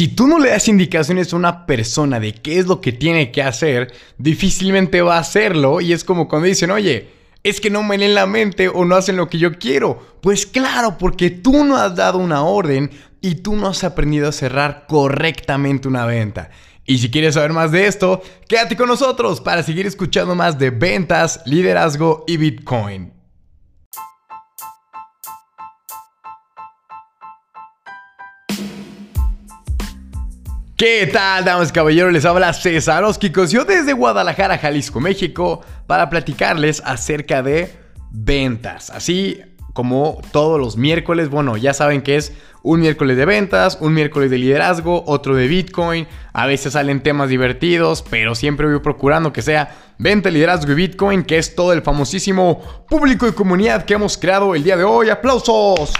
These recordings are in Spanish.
Si tú no le das indicaciones a una persona de qué es lo que tiene que hacer, difícilmente va a hacerlo. Y es como cuando dicen, oye, es que no me leen la mente o no hacen lo que yo quiero. Pues claro, porque tú no has dado una orden y tú no has aprendido a cerrar correctamente una venta. Y si quieres saber más de esto, quédate con nosotros para seguir escuchando más de ventas, liderazgo y Bitcoin. ¿Qué tal, damas y caballeros? Les habla César Oskikos, yo desde Guadalajara, Jalisco, México, para platicarles acerca de ventas. Así como todos los miércoles, bueno, ya saben que es un miércoles de ventas, un miércoles de liderazgo, otro de Bitcoin. A veces salen temas divertidos, pero siempre voy procurando que sea venta, liderazgo y Bitcoin, que es todo el famosísimo público y comunidad que hemos creado el día de hoy. ¡Aplausos!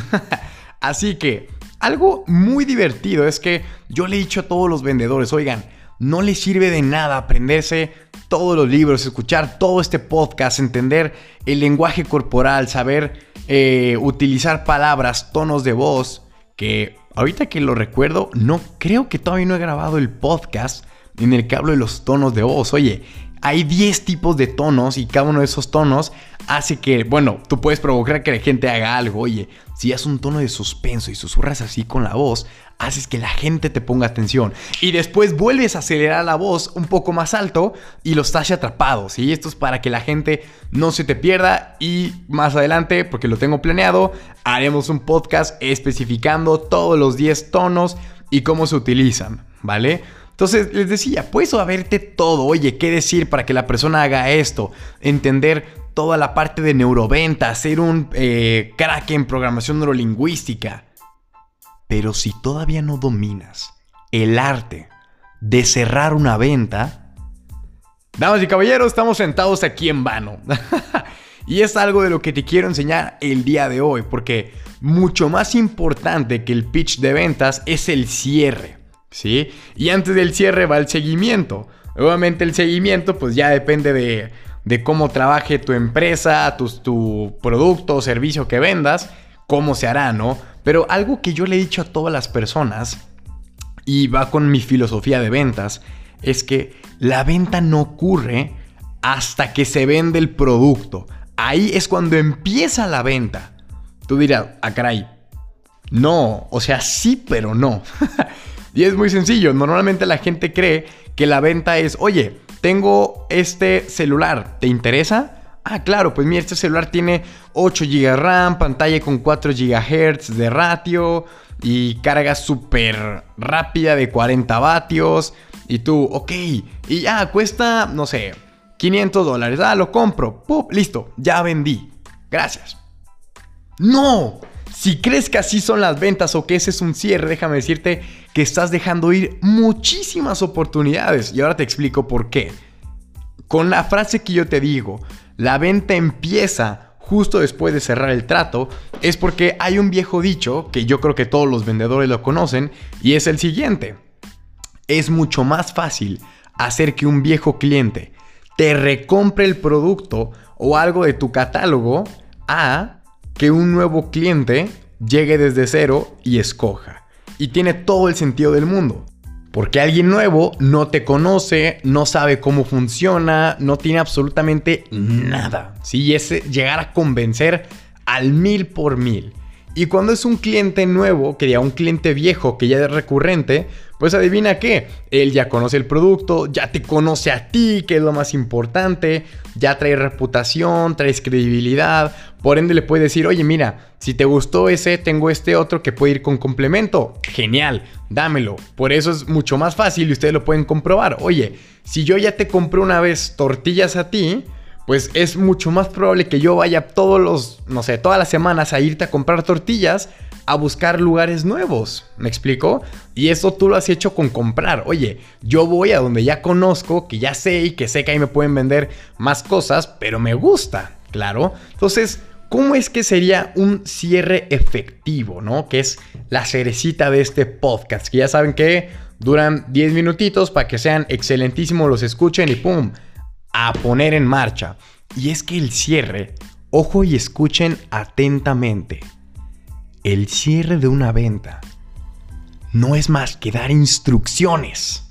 Así que algo muy divertido es que yo le he dicho a todos los vendedores, oigan, no les sirve de nada aprenderse todos los libros, escuchar todo este podcast, entender el lenguaje corporal, saber eh, utilizar palabras, tonos de voz, que ahorita que lo recuerdo, no creo que todavía no he grabado el podcast en el que hablo de los tonos de voz. Oye, hay 10 tipos de tonos y cada uno de esos tonos hace que, bueno, tú puedes provocar que la gente haga algo. Oye, si haces un tono de suspenso y susurras así con la voz, haces que la gente te ponga atención. Y después vuelves a acelerar la voz un poco más alto y los estás atrapados. Y esto es para que la gente no se te pierda. Y más adelante, porque lo tengo planeado, haremos un podcast especificando todos los 10 tonos y cómo se utilizan, ¿vale? Entonces les decía, puedes saberte todo, oye, qué decir para que la persona haga esto, entender toda la parte de neuroventa, ser un eh, crack en programación neurolingüística. Pero si todavía no dominas el arte de cerrar una venta, damas y caballeros, estamos sentados aquí en vano. y es algo de lo que te quiero enseñar el día de hoy, porque mucho más importante que el pitch de ventas es el cierre. ¿sí? Y antes del cierre va el seguimiento. Obviamente el seguimiento pues ya depende de, cómo trabaje tu empresa, tu, tu producto o servicio que vendas, cómo se hará, ¿no? Pero algo que yo le he dicho a todas las personas, y va con mi filosofía de ventas, es que la venta no ocurre hasta que se vende el producto. Ahí es cuando empieza la venta. Tú dirás, ah, caray, no, o sea, sí, pero no. Y es muy sencillo. Normalmente la gente cree que la venta es, oye, tengo este celular, ¿te interesa? Ah, claro, pues mira, este celular tiene 8 GB RAM, pantalla con 4 GHz de ratio y carga súper rápida de 40 vatios. Y tú, ok, y ya cuesta, no sé, 500 dólares. Ah, lo compro. ¡Pup! Listo, ya vendí. Gracias. No, si crees que así son las ventas o que ese es un cierre, déjame decirte que estás dejando ir muchísimas oportunidades. Y ahora te explico por qué. Con la frase que yo te digo, la venta empieza justo después de cerrar el trato, es porque hay un viejo dicho que yo creo que todos los vendedores lo conocen y es el siguiente. Es mucho más fácil hacer que un viejo cliente te recompre el producto o algo de tu catálogo a que un nuevo cliente llegue desde cero y escoja. Y tiene todo el sentido del mundo. Porque alguien nuevo no te conoce, no sabe cómo funciona, no tiene absolutamente nada. ¿sí? es llegar a convencer al mil por mil. Y cuando es un cliente nuevo, que ya un cliente viejo que ya es recurrente, pues adivina qué, él ya conoce el producto, ya te conoce a ti, que es lo más importante, ya trae reputación, traes credibilidad, por ende le puede decir, oye mira, si te gustó ese, tengo este otro que puede ir con complemento, genial, dámelo. Por eso es mucho más fácil y ustedes lo pueden comprobar. Oye, si yo ya te compré una vez tortillas a ti, pues es mucho más probable que yo vaya todos los, no sé, todas las semanas a irte a comprar tortillas, a buscar lugares nuevos. ¿Me explico? Y eso tú lo has hecho con comprar. Oye, yo voy a donde ya conozco, que ya sé y que sé que ahí me pueden vender más cosas, pero me gusta, claro. Entonces, ¿cómo es que sería un cierre efectivo, no? Que es la cerecita de este podcast, que ya saben que duran 10 minutitos para que sean excelentísimos, los escuchen y ¡pum! a poner en marcha. Y es que el cierre, ojo y escuchen atentamente, el cierre de una venta no es más que dar instrucciones.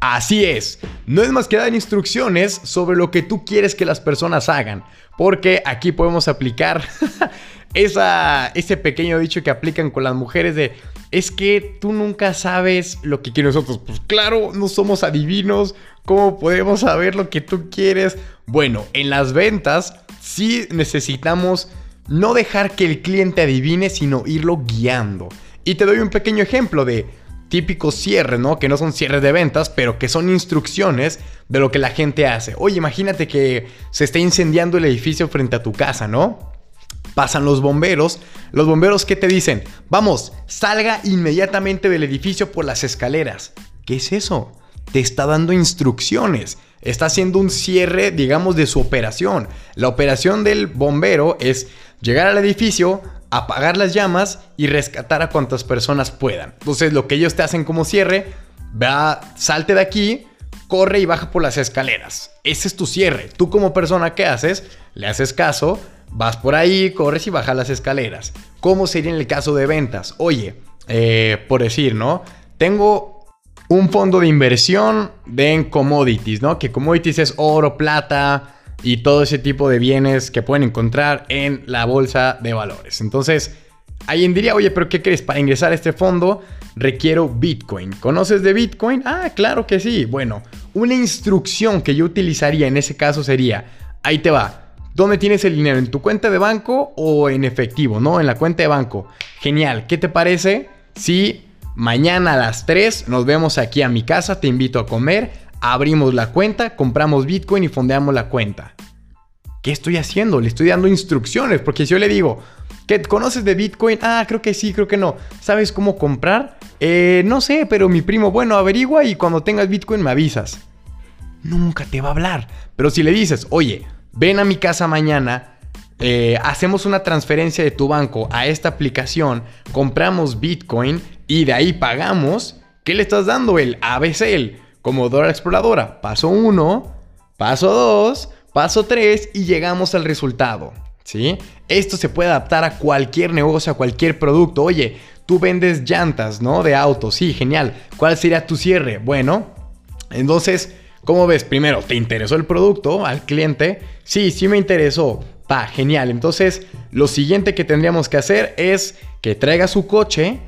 Así es, no es más que dar instrucciones sobre lo que tú quieres que las personas hagan, porque aquí podemos aplicar esa, ese pequeño dicho que aplican con las mujeres de, es que tú nunca sabes lo que quieren nosotros. Pues claro, no somos adivinos, ¿cómo podemos saber lo que tú quieres? Bueno, en las ventas sí necesitamos no dejar que el cliente adivine, sino irlo guiando. Y te doy un pequeño ejemplo de típicos cierres, ¿no? Que no son cierres de ventas, pero que son instrucciones de lo que la gente hace. Oye, imagínate que se está incendiando el edificio frente a tu casa, ¿no? Pasan los bomberos. Los bomberos, ¿qué te dicen? Vamos, salga inmediatamente del edificio por las escaleras. ¿Qué es eso? Te está dando instrucciones. Está haciendo un cierre, digamos, de su operación. La operación del bombero es llegar al edificio, apagar las llamas y rescatar a cuantas personas puedan. Entonces lo que ellos te hacen como cierre, va, salte de aquí, corre y baja por las escaleras. Ese es tu cierre. Tú como persona, ¿qué haces? Le haces caso, vas por ahí, corres y bajas las escaleras. ¿Cómo sería en el caso de ventas? Oye, eh, por decir, ¿no? Tengo un fondo de inversión de en commodities, ¿no? Que commodities es oro, plata, y todo ese tipo de bienes que pueden encontrar en la bolsa de valores. Entonces, alguien diría, oye, pero ¿qué crees? Para ingresar a este fondo requiero Bitcoin. ¿Conoces de Bitcoin? Ah, claro que sí. Bueno, una instrucción que yo utilizaría en ese caso sería, ahí te va. ¿Dónde tienes el dinero? ¿En tu cuenta de banco o en efectivo? No, en la cuenta de banco. Genial. ¿Qué te parece si mañana a las 3 nos vemos aquí a mi casa? Te invito a comer abrimos la cuenta, compramos Bitcoin y fondeamos la cuenta. ¿Qué estoy haciendo? Le estoy dando instrucciones, porque si yo le digo, ¿qué conoces de Bitcoin? Ah, creo que sí, creo que no. ¿Sabes cómo comprar? Eh, no sé, pero mi primo, bueno, averigua y cuando tengas Bitcoin me avisas. Nunca te va a hablar. Pero si le dices, oye, ven a mi casa mañana, eh, hacemos una transferencia de tu banco a esta aplicación, compramos Bitcoin y de ahí pagamos, ¿qué le estás dando? El ABC, el como Dora Exploradora. Paso 1, paso 2, paso 3 y llegamos al resultado. ¿Sí? Esto se puede adaptar a cualquier negocio, a cualquier producto. Oye, tú vendes llantas, ¿no? De autos. Sí, genial. ¿Cuál sería tu cierre? Bueno, entonces, ¿cómo ves? Primero, ¿te interesó el producto al cliente? Sí, sí me interesó. Pa, genial. Entonces, lo siguiente que tendríamos que hacer es que traiga su coche,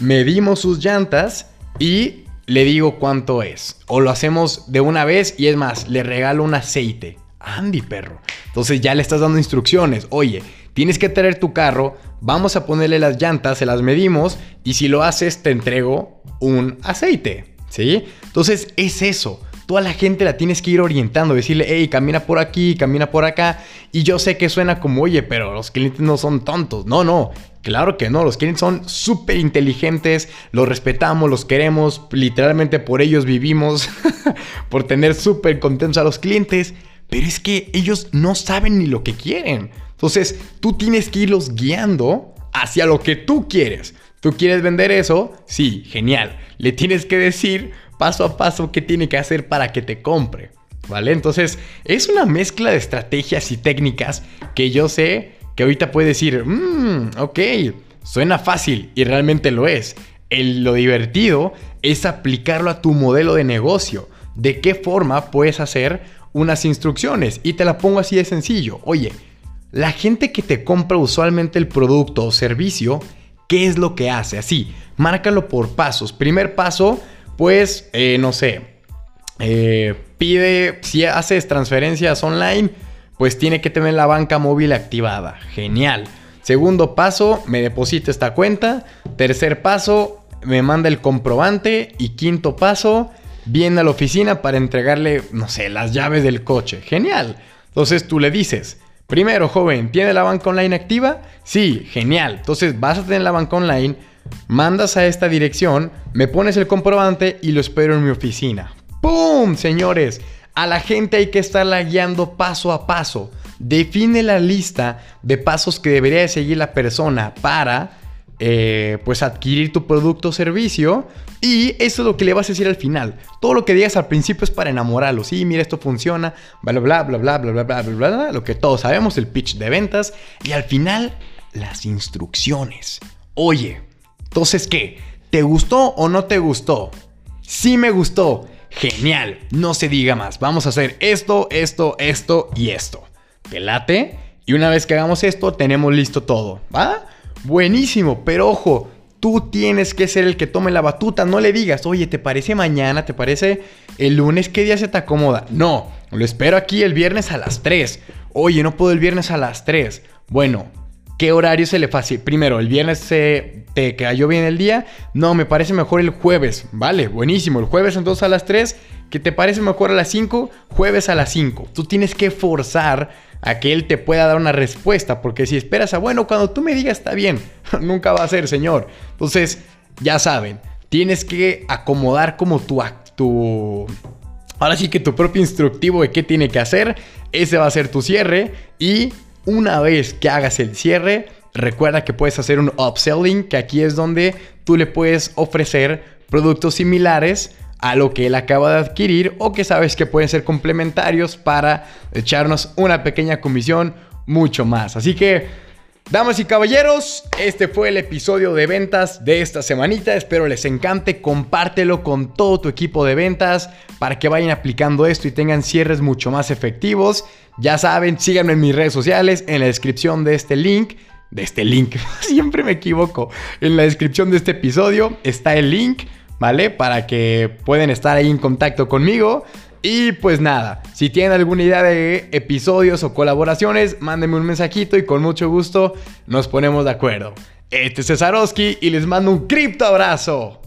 medimos sus llantas y le digo cuánto es. O lo hacemos de una vez y es más, le regalo un aceite. Andy, perro. Entonces ya le estás dando instrucciones. Oye, tienes que traer tu carro, vamos a ponerle las llantas, se las medimos y si lo haces te entrego un aceite. ¿Sí? Entonces es eso. Toda la gente la tienes que ir orientando, decirle, hey, camina por aquí, camina por acá. Y yo sé que suena como, oye, pero los clientes no son tontos. No, no, Claro que no, los clientes son súper inteligentes, los respetamos, los queremos, literalmente por ellos vivimos, por tener súper contentos a los clientes, pero es que ellos no saben ni lo que quieren. Entonces, tú tienes que irlos guiando hacia lo que tú quieres. ¿Tú quieres vender eso? Sí, genial. Le tienes que decir paso a paso qué tiene que hacer para que te compre. ¿Vale? Entonces, es una mezcla de estrategias y técnicas que yo sé que ahorita puedes decir, mmm, ok, suena fácil y realmente lo es. lo divertido es aplicarlo a tu modelo de negocio. ¿De qué forma puedes hacer unas instrucciones? Y te la pongo así de sencillo. Oye, la gente que te compra usualmente el producto o servicio, ¿qué es lo que hace? Así, márcalo por pasos. Primer paso, pues, eh, no sé, eh, pide, si haces transferencias online, pues tiene que tener la banca móvil activada. Genial. Segundo paso, me deposita esta cuenta. Tercer paso, me manda el comprobante. Y quinto paso, viene a la oficina para entregarle, no sé, las llaves del coche. Genial. Entonces tú le dices, primero, joven, ¿tiene la banca online activa? Sí, genial. Entonces vas a tener la banca online, mandas a esta dirección, me pones el comprobante y lo espero en mi oficina. ¡Pum! Señores, a la gente hay que estarla guiando paso a paso. Define la lista de pasos que debería seguir la persona para eh, pues adquirir tu producto o servicio. Y eso es lo que le vas a decir al final. Todo lo que digas al principio es para enamorarlo. Sí, mira, esto funciona, bla, bla, bla, bla, bla, bla, bla, bla, bla, lo que todos sabemos, el pitch de ventas. Y al final, las instrucciones. Oye, entonces, ¿qué? ¿Te gustó o no te gustó? Sí me gustó. Genial, no se diga más. Vamos a hacer esto, esto, esto y esto. ¿Te late? Y una vez que hagamos esto, tenemos listo todo. ¿Va? Buenísimo, pero ojo, tú tienes que ser el que tome la batuta. No le digas, oye, ¿te parece mañana? ¿Te parece el lunes? ¿Qué día se te acomoda? No, lo espero aquí el viernes a las 3. Oye, no puedo el viernes a las 3. Bueno, ¿qué horario se le fácil? Primero, el viernes te cayó bien el día. No, me parece mejor el jueves. Vale, buenísimo. El jueves entonces a las 3. ¿Qué te parece mejor a las 5? Jueves a las 5. Tú tienes que forzar a que él te pueda dar una respuesta. Porque si esperas a, bueno, cuando tú me digas está bien, nunca va a ser, señor. Entonces, ya saben, tienes que acomodar como tu, tu Ahora sí que tu propio instructivo de qué tiene que hacer, ese va a ser tu cierre y una vez que hagas el cierre, recuerda que puedes hacer un upselling, que aquí es donde tú le puedes ofrecer productos similares a lo que él acaba de adquirir o que sabes que pueden ser complementarios para echarnos una pequeña comisión mucho más. Así que Damas y caballeros, este fue el episodio de ventas de esta semanita. Espero les encante. Compártelo con todo tu equipo de ventas para que vayan aplicando esto y tengan cierres mucho más efectivos. Ya saben, síganme en mis redes sociales, en la descripción de este link. De este link, siempre me equivoco. En la descripción de este episodio está el link, ¿vale? Para que puedan estar ahí en contacto conmigo. Y pues nada, si tienen alguna idea de episodios o colaboraciones, mándenme un mensajito y con mucho gusto nos ponemos de acuerdo. Este es Cesarowski y les mando un cripto abrazo.